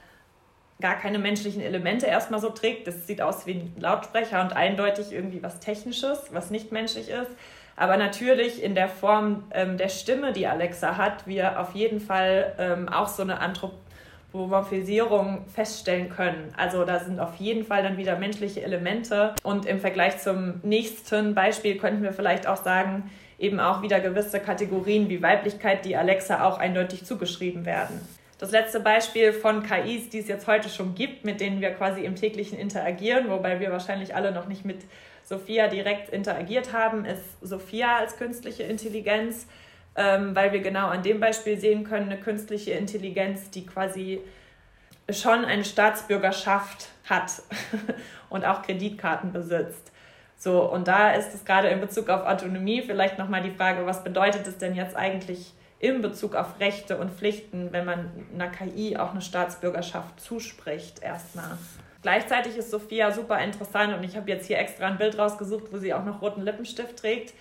[SPEAKER 3] gar keine menschlichen Elemente erstmal so trägt. Das sieht aus wie ein Lautsprecher und eindeutig irgendwie was Technisches, was nicht menschlich ist. Aber natürlich in der Form ähm, der Stimme, die Alexa hat, wir auf jeden Fall ähm, auch so eine Anthropomorphisierung feststellen können. Also da sind auf jeden Fall dann wieder menschliche Elemente. Und im Vergleich zum nächsten Beispiel könnten wir vielleicht auch sagen, eben auch wieder gewisse Kategorien wie Weiblichkeit, die Alexa auch eindeutig zugeschrieben werden. Das letzte Beispiel von KIs, die es jetzt heute schon gibt, mit denen wir quasi im täglichen interagieren, wobei wir wahrscheinlich alle noch nicht mit Sophia direkt interagiert haben, ist Sophia als künstliche Intelligenz, ähm, weil wir genau an dem Beispiel sehen können, eine künstliche Intelligenz, die quasi schon eine Staatsbürgerschaft hat (laughs) und auch Kreditkarten besitzt. So, und da ist es gerade in Bezug auf Autonomie vielleicht nochmal die Frage, was bedeutet es denn jetzt eigentlich in Bezug auf Rechte und Pflichten, wenn man einer KI auch eine Staatsbürgerschaft zuspricht, erstmal. Gleichzeitig ist Sophia super interessant und ich habe jetzt hier extra ein Bild rausgesucht, wo sie auch noch roten Lippenstift trägt,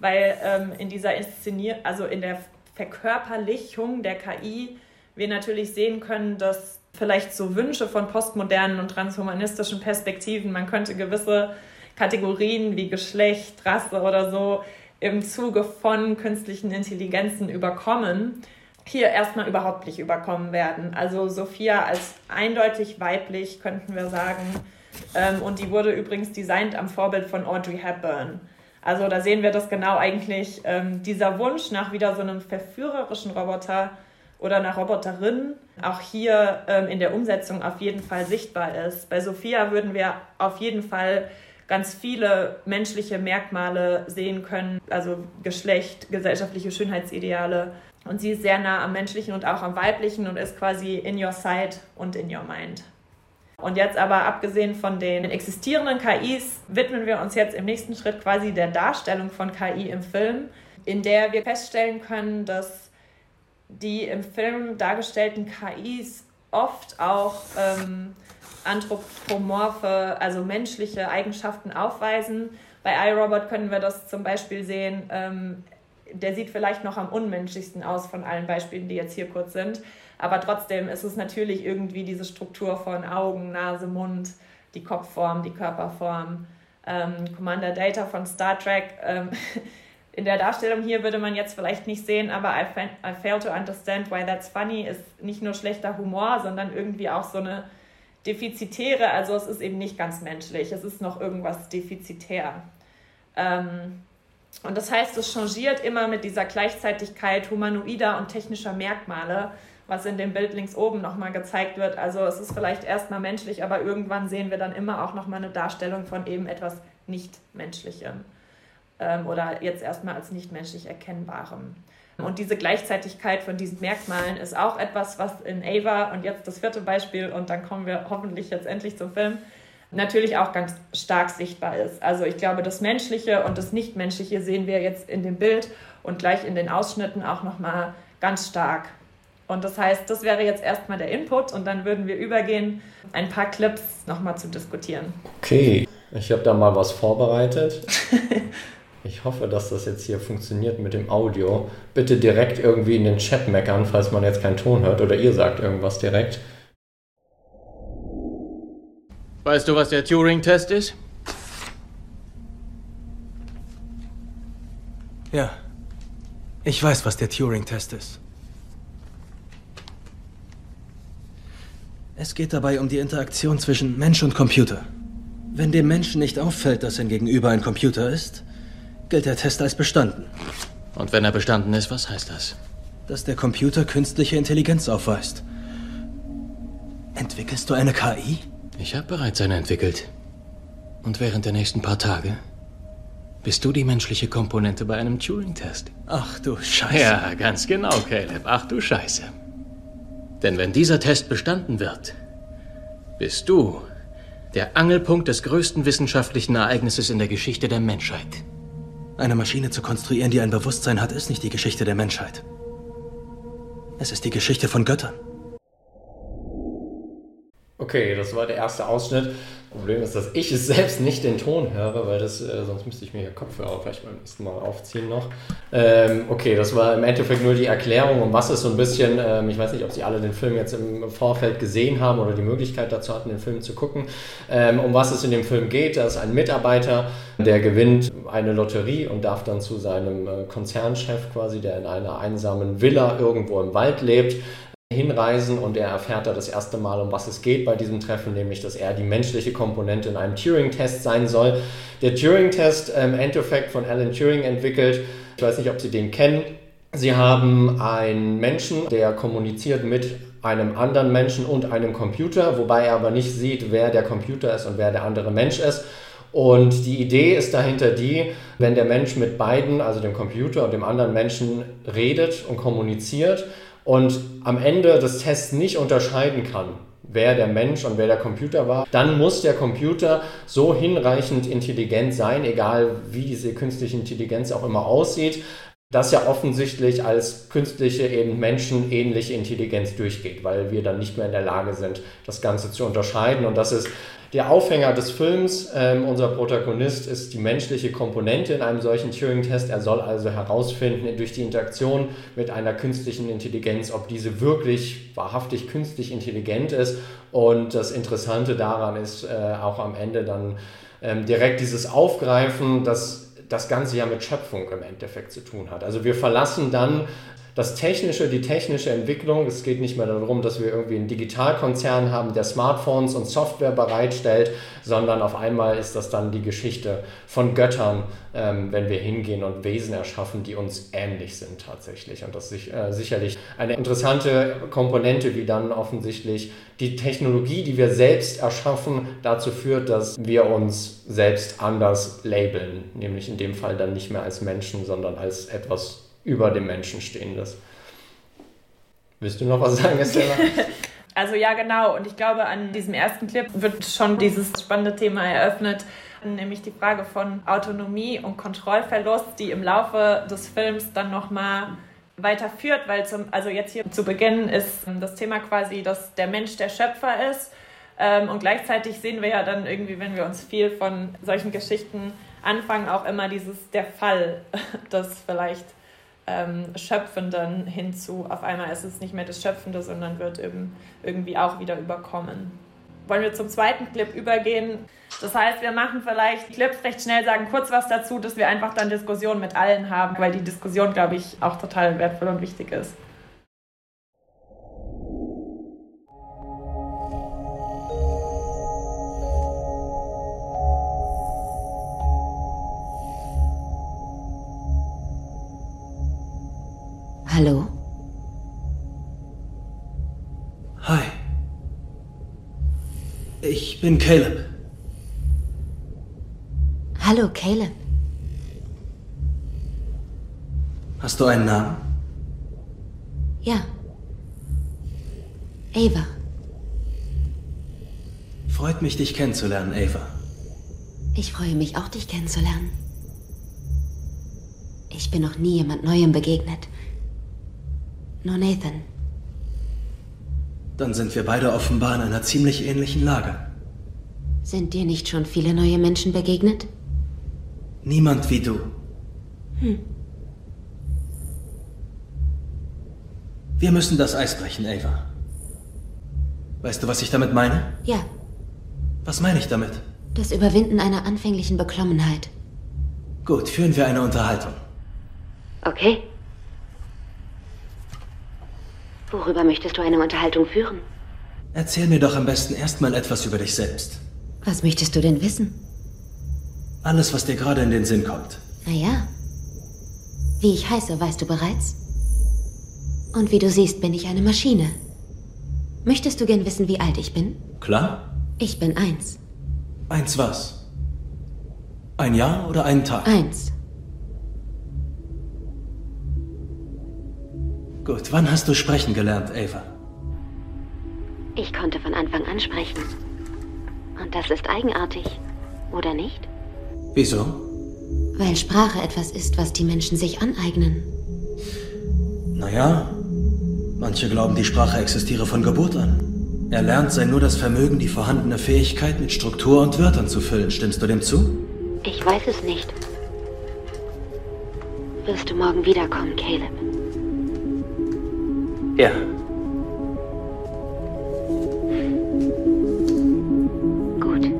[SPEAKER 3] weil ähm, in dieser Inszenier also in der Verkörperlichung der KI wir natürlich sehen können, dass vielleicht so Wünsche von postmodernen und transhumanistischen Perspektiven, man könnte gewisse Kategorien wie Geschlecht, Rasse oder so im Zuge von künstlichen Intelligenzen überkommen, hier erstmal überhaupt nicht überkommen werden. Also Sophia als eindeutig weiblich, könnten wir sagen. Ähm, und die wurde übrigens designt am Vorbild von Audrey Hepburn. Also da sehen wir, dass genau eigentlich ähm, dieser Wunsch nach wieder so einem verführerischen Roboter oder einer Roboterin auch hier ähm, in der Umsetzung auf jeden Fall sichtbar ist. Bei Sophia würden wir auf jeden Fall ganz viele menschliche Merkmale sehen können, also Geschlecht, gesellschaftliche Schönheitsideale. Und sie ist sehr nah am menschlichen und auch am weiblichen und ist quasi in your sight und in your mind. Und jetzt aber abgesehen von den existierenden KIs widmen wir uns jetzt im nächsten Schritt quasi der Darstellung von KI im Film, in der wir feststellen können, dass die im Film dargestellten KIs oft auch ähm, anthropomorphe, also menschliche Eigenschaften aufweisen. Bei iRobot können wir das zum Beispiel sehen. Ähm, der sieht vielleicht noch am unmenschlichsten aus von allen Beispielen, die jetzt hier kurz sind. Aber trotzdem ist es natürlich irgendwie diese Struktur von Augen, Nase, Mund, die Kopfform, die Körperform. Ähm, Commander Data von Star Trek. Ähm, (laughs) in der Darstellung hier würde man jetzt vielleicht nicht sehen, aber I, I fail to understand why that's funny ist nicht nur schlechter Humor, sondern irgendwie auch so eine defizitäre, also es ist eben nicht ganz menschlich, es ist noch irgendwas defizitär. Ähm, und das heißt, es changiert immer mit dieser Gleichzeitigkeit humanoider und technischer Merkmale, was in dem Bild links oben nochmal gezeigt wird. Also es ist vielleicht erstmal menschlich, aber irgendwann sehen wir dann immer auch nochmal eine Darstellung von eben etwas Nicht-Menschlichem ähm, oder jetzt erstmal als nicht-menschlich Erkennbarem. Und diese Gleichzeitigkeit von diesen Merkmalen ist auch etwas, was in Ava und jetzt das vierte Beispiel und dann kommen wir hoffentlich jetzt endlich zum Film, natürlich auch ganz stark sichtbar ist. Also ich glaube, das Menschliche und das Nichtmenschliche sehen wir jetzt in dem Bild und gleich in den Ausschnitten auch nochmal ganz stark. Und das heißt, das wäre jetzt erstmal der Input und dann würden wir übergehen, ein paar Clips nochmal zu diskutieren.
[SPEAKER 1] Okay, ich habe da mal was vorbereitet. (laughs) Ich hoffe, dass das jetzt hier funktioniert mit dem Audio. Bitte direkt irgendwie in den Chat meckern, falls man jetzt keinen Ton hört oder ihr sagt irgendwas direkt.
[SPEAKER 4] Weißt du, was der Turing-Test ist?
[SPEAKER 5] Ja. Ich weiß, was der Turing-Test ist. Es geht dabei um die Interaktion zwischen Mensch und Computer. Wenn dem Menschen nicht auffällt, dass sein Gegenüber ein Computer ist, gilt der Test als bestanden.
[SPEAKER 4] Und wenn er bestanden ist, was heißt das?
[SPEAKER 5] Dass der Computer künstliche Intelligenz aufweist. Entwickelst du eine KI?
[SPEAKER 4] Ich habe bereits eine entwickelt. Und während der nächsten paar Tage bist du die menschliche Komponente bei einem Turing-Test.
[SPEAKER 5] Ach du Scheiße.
[SPEAKER 4] Ja, ganz genau, Caleb. Ach du Scheiße. Denn wenn dieser Test bestanden wird, bist du der Angelpunkt des größten wissenschaftlichen Ereignisses in der Geschichte der Menschheit.
[SPEAKER 5] Eine Maschine zu konstruieren, die ein Bewusstsein hat, ist nicht die Geschichte der Menschheit. Es ist die Geschichte von Göttern.
[SPEAKER 1] Okay, das war der erste Ausschnitt. Problem ist, dass ich es selbst nicht den Ton höre, weil das, äh, sonst müsste ich mir hier Kopfhörer vielleicht beim nächsten Mal aufziehen noch. Ähm, okay, das war im Endeffekt nur die Erklärung, um was es so ein bisschen, ähm, ich weiß nicht, ob Sie alle den Film jetzt im Vorfeld gesehen haben oder die Möglichkeit dazu hatten, den Film zu gucken, ähm, um was es in dem Film geht. Da ist ein Mitarbeiter, der gewinnt eine Lotterie und darf dann zu seinem äh, Konzernchef quasi, der in einer einsamen Villa irgendwo im Wald lebt, hinreisen und er erfährt da das erste Mal, um was es geht bei diesem Treffen, nämlich dass er die menschliche Komponente in einem Turing-Test sein soll. Der Turing-Test im Endeffekt von Alan Turing entwickelt, ich weiß nicht, ob Sie den kennen. Sie haben einen Menschen, der kommuniziert mit einem anderen Menschen und einem Computer, wobei er aber nicht sieht, wer der Computer ist und wer der andere Mensch ist. Und die Idee ist dahinter die, wenn der Mensch mit beiden, also dem Computer und dem anderen Menschen, redet und kommuniziert, und am Ende des Tests nicht unterscheiden kann, wer der Mensch und wer der Computer war, dann muss der Computer so hinreichend intelligent sein, egal wie diese künstliche Intelligenz auch immer aussieht, dass ja offensichtlich als künstliche eben menschenähnliche Intelligenz durchgeht, weil wir dann nicht mehr in der Lage sind, das Ganze zu unterscheiden. Und das ist der Aufhänger des Films, ähm, unser Protagonist, ist die menschliche Komponente in einem solchen Turing-Test. Er soll also herausfinden durch die Interaktion mit einer künstlichen Intelligenz, ob diese wirklich wahrhaftig künstlich intelligent ist. Und das Interessante daran ist äh, auch am Ende dann ähm, direkt dieses Aufgreifen, dass das Ganze ja mit Schöpfung im Endeffekt zu tun hat. Also wir verlassen dann das Technische, die technische Entwicklung. Es geht nicht mehr darum, dass wir irgendwie einen Digitalkonzern haben, der Smartphones und Software bereitstellt, sondern auf einmal ist das dann die Geschichte von Göttern, ähm, wenn wir hingehen und Wesen erschaffen, die uns ähnlich sind tatsächlich. Und das ist äh, sicherlich eine interessante Komponente, wie dann offensichtlich die Technologie, die wir selbst erschaffen, dazu führt, dass wir uns selbst anders labeln, nämlich in dem Fall dann nicht mehr als Menschen, sondern als etwas über dem Menschen Stehendes. Willst du noch was sagen, Estella? (laughs)
[SPEAKER 3] Also ja, genau. Und ich glaube, an diesem ersten Clip wird schon dieses spannende Thema eröffnet, nämlich die Frage von Autonomie und Kontrollverlust, die im Laufe des Films dann nochmal weiterführt, weil zum, also jetzt hier zu Beginn ist das Thema quasi, dass der Mensch der Schöpfer ist Ähm, und gleichzeitig sehen wir ja dann irgendwie, wenn wir uns viel von solchen Geschichten anfangen, auch immer dieses der Fall, (laughs) das vielleicht ähm, Schöpfenden hinzu. Auf einmal ist es nicht mehr das Schöpfende, sondern wird eben irgendwie auch wieder überkommen. Wollen wir zum zweiten Clip übergehen? Das heißt, wir machen vielleicht Clips recht schnell, sagen kurz was dazu, dass wir einfach dann Diskussionen mit allen haben, weil die Diskussion, glaube ich, auch total wertvoll und wichtig ist.
[SPEAKER 6] Hallo?
[SPEAKER 5] Hi. Ich bin Caleb.
[SPEAKER 6] Hallo, Caleb.
[SPEAKER 5] Hast du einen Namen?
[SPEAKER 6] Ja. Ava.
[SPEAKER 5] Freut mich, dich kennenzulernen, Ava.
[SPEAKER 6] Ich freue mich auch, dich kennenzulernen. Ich bin noch nie jemand Neuem begegnet. Nur Nathan.
[SPEAKER 5] Dann sind wir beide offenbar in einer ziemlich ähnlichen Lage.
[SPEAKER 6] Sind dir nicht schon viele neue Menschen begegnet?
[SPEAKER 5] Niemand wie du. Hm. Wir müssen das Eis brechen, Ava. Weißt du, was ich damit meine?
[SPEAKER 6] Ja.
[SPEAKER 5] Was meine ich damit?
[SPEAKER 6] Das Überwinden einer anfänglichen Beklommenheit.
[SPEAKER 5] Gut, führen wir eine Unterhaltung.
[SPEAKER 6] Okay. Worüber möchtest du eine Unterhaltung führen?
[SPEAKER 5] Erzähl mir doch am besten erstmal etwas über dich selbst.
[SPEAKER 6] Was möchtest du denn wissen?
[SPEAKER 5] Alles, was dir gerade in den Sinn kommt.
[SPEAKER 6] Naja. Wie ich heiße, weißt du bereits? Und wie du siehst, bin ich eine Maschine. Möchtest du gern wissen, wie alt ich bin?
[SPEAKER 5] Klar.
[SPEAKER 6] Ich bin eins.
[SPEAKER 5] Eins was? Ein Jahr oder einen Tag?
[SPEAKER 6] Eins.
[SPEAKER 5] Gut, wann hast du sprechen gelernt, Ava?
[SPEAKER 6] Ich konnte von Anfang an sprechen. Und das ist eigenartig, oder nicht?
[SPEAKER 5] Wieso?
[SPEAKER 6] Weil Sprache etwas ist, was die Menschen sich aneignen.
[SPEAKER 5] Naja, manche glauben, die Sprache existiere von Geburt an. Erlernt sei nur das Vermögen, die vorhandene Fähigkeit mit Struktur und Wörtern zu füllen. Stimmst du dem zu?
[SPEAKER 6] Ich weiß es nicht. Wirst du morgen wiederkommen, Caleb?
[SPEAKER 5] Ja.
[SPEAKER 6] Gut.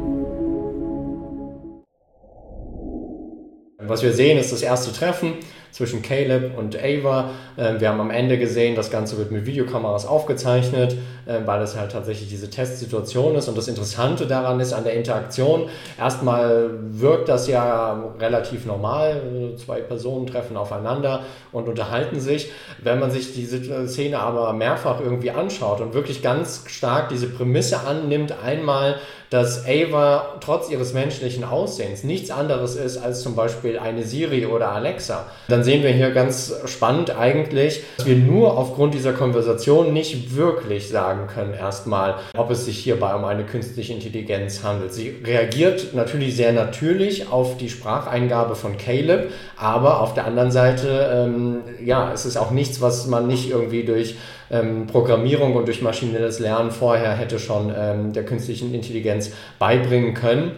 [SPEAKER 1] Was wir sehen, ist das erste Treffen zwischen Caleb und Ava. Ähm, wir haben am Ende gesehen, das Ganze wird mit Videokameras aufgezeichnet, ähm, weil es halt tatsächlich diese Testsituation ist. Und das Interessante daran ist an der Interaktion, erstmal wirkt das ja relativ normal. Zwei Personen treffen aufeinander und unterhalten sich. Wenn man sich diese Szene aber mehrfach irgendwie anschaut und wirklich ganz stark diese Prämisse annimmt, einmal, dass Ava trotz ihres menschlichen Aussehens nichts anderes ist als zum Beispiel eine Siri oder Alexa, dann sehen wir hier ganz spannend eigentlich, dass wir nur aufgrund dieser Konversation nicht wirklich sagen können erstmal, ob es sich hierbei um eine künstliche Intelligenz handelt. Sie reagiert natürlich sehr natürlich auf die Spracheingabe von Caleb, aber auf der anderen Seite, ähm, ja, es ist auch nichts, was man nicht irgendwie durch ähm, Programmierung und durch maschinelles Lernen vorher hätte schon ähm, der künstlichen Intelligenz beibringen können.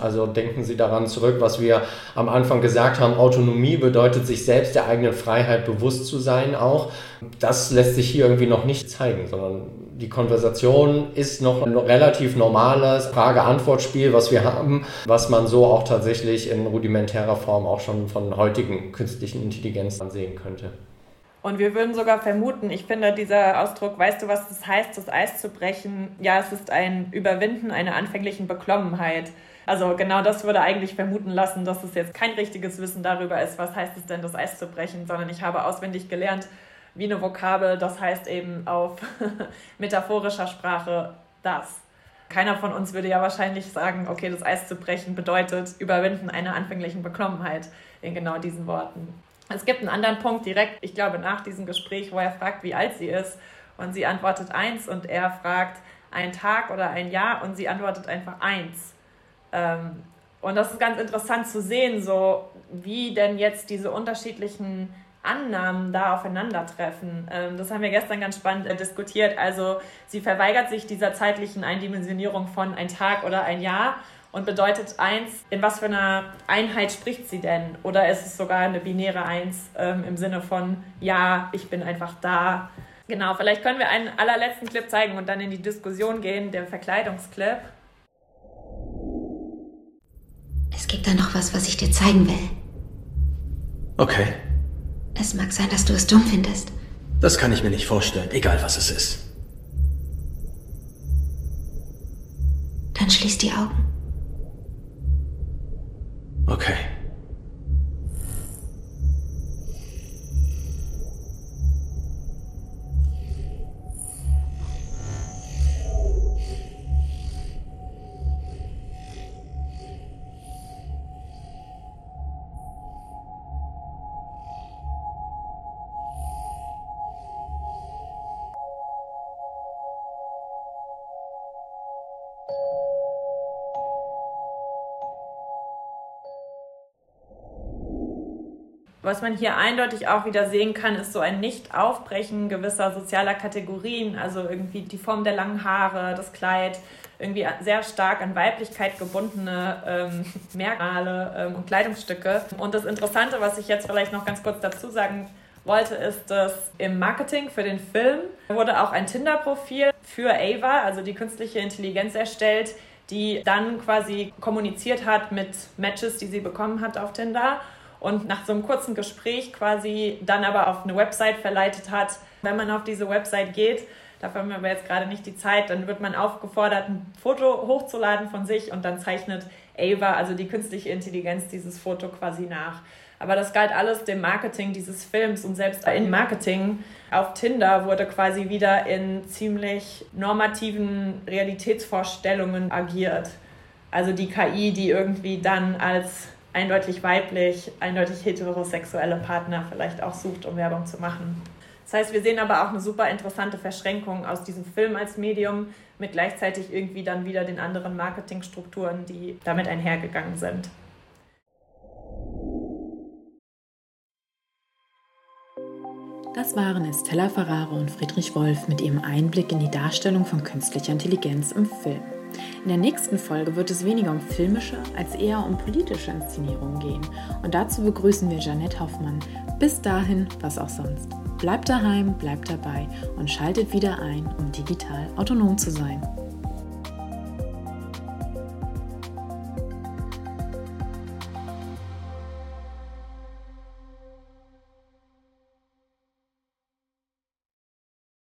[SPEAKER 1] Also denken Sie daran zurück, was wir am Anfang gesagt haben. Autonomie bedeutet, sich selbst der eigenen Freiheit bewusst zu sein auch. Das lässt sich hier irgendwie noch nicht zeigen, sondern die Konversation ist noch ein relativ normales Frage-Antwort-Spiel, was wir haben, was man so auch tatsächlich in rudimentärer Form auch schon von heutigen künstlichen Intelligenzen sehen könnte.
[SPEAKER 3] Und wir würden sogar vermuten, ich finde dieser Ausdruck, weißt du, was das heißt, das Eis zu brechen? Ja, es ist ein Überwinden einer anfänglichen Beklommenheit. Also genau das würde eigentlich vermuten lassen, dass es jetzt kein richtiges Wissen darüber ist, was heißt es denn, das Eis zu brechen, sondern ich habe auswendig gelernt, wie eine Vokabel, das heißt eben auf (laughs) metaphorischer Sprache das. Keiner von uns würde ja wahrscheinlich sagen, okay, das Eis zu brechen bedeutet überwinden einer anfänglichen Beklommenheit in genau diesen Worten. Es gibt einen anderen Punkt direkt, ich glaube, nach diesem Gespräch, wo er fragt, wie alt sie ist. Und sie antwortet eins und er fragt ein Tag oder ein Jahr und sie antwortet einfach eins. Ähm, und das ist ganz interessant zu sehen, so wie denn jetzt diese unterschiedlichen Annahmen da aufeinandertreffen. Ähm, das haben wir gestern ganz spannend äh, diskutiert. Also sie verweigert sich dieser zeitlichen Eindimensionierung von ein Tag oder ein Jahr und bedeutet eins, in was für einer Einheit spricht sie denn? Oder ist es sogar eine binäre Eins ähm, im Sinne von, ja, ich bin einfach da. Genau, vielleicht können wir einen allerletzten Clip zeigen und dann in die Diskussion gehen, der Verkleidungsclip.
[SPEAKER 6] Es gibt da noch was, was ich dir zeigen will.
[SPEAKER 5] Okay.
[SPEAKER 6] Es mag sein, dass du es dumm findest.
[SPEAKER 5] Das kann ich mir nicht vorstellen, egal was es ist.
[SPEAKER 6] Dann schließ die Augen.
[SPEAKER 3] Was man hier eindeutig auch wieder sehen kann, ist so ein Nicht-Aufbrechen gewisser sozialer Kategorien, also irgendwie die Form der langen Haare, das Kleid, irgendwie sehr stark an Weiblichkeit gebundene ähm, (laughs) Merkmale ähm, und Kleidungsstücke. Und das Interessante, was ich jetzt vielleicht noch ganz kurz dazu sagen wollte, ist, dass im Marketing für den Film wurde auch ein Tinder-Profil für Ava, also die künstliche Intelligenz, erstellt, die dann quasi kommuniziert hat mit Matches, die sie bekommen hat auf Tinder und nach so einem kurzen Gespräch quasi dann aber auf eine Website verleitet hat. Wenn man auf diese Website geht, dafür haben wir aber jetzt gerade nicht die Zeit, dann wird man aufgefordert, ein Foto hochzuladen von sich und dann zeichnet Ava, also die künstliche Intelligenz, dieses Foto quasi nach. Aber das galt alles dem Marketing dieses Films und selbst im Marketing auf Tinder wurde quasi wieder in ziemlich normativen Realitätsvorstellungen agiert. Also die KI, die irgendwie dann als eindeutig weiblich, eindeutig heterosexuelle Partner vielleicht auch sucht, um Werbung zu machen. Das heißt, wir sehen aber auch eine super interessante Verschränkung aus diesem Film als Medium mit gleichzeitig irgendwie dann wieder den anderen Marketingstrukturen, die damit einhergegangen sind.
[SPEAKER 2] Das waren Estella Ferraro und Friedrich Wolf mit ihrem Einblick in die Darstellung von künstlicher Intelligenz im Film. In der nächsten Folge wird es weniger um filmische als eher um politische Inszenierungen gehen. Und dazu begrüßen wir Janette Hoffmann. Bis dahin, was auch sonst. Bleibt daheim, bleibt dabei und schaltet wieder ein, um digital autonom zu sein.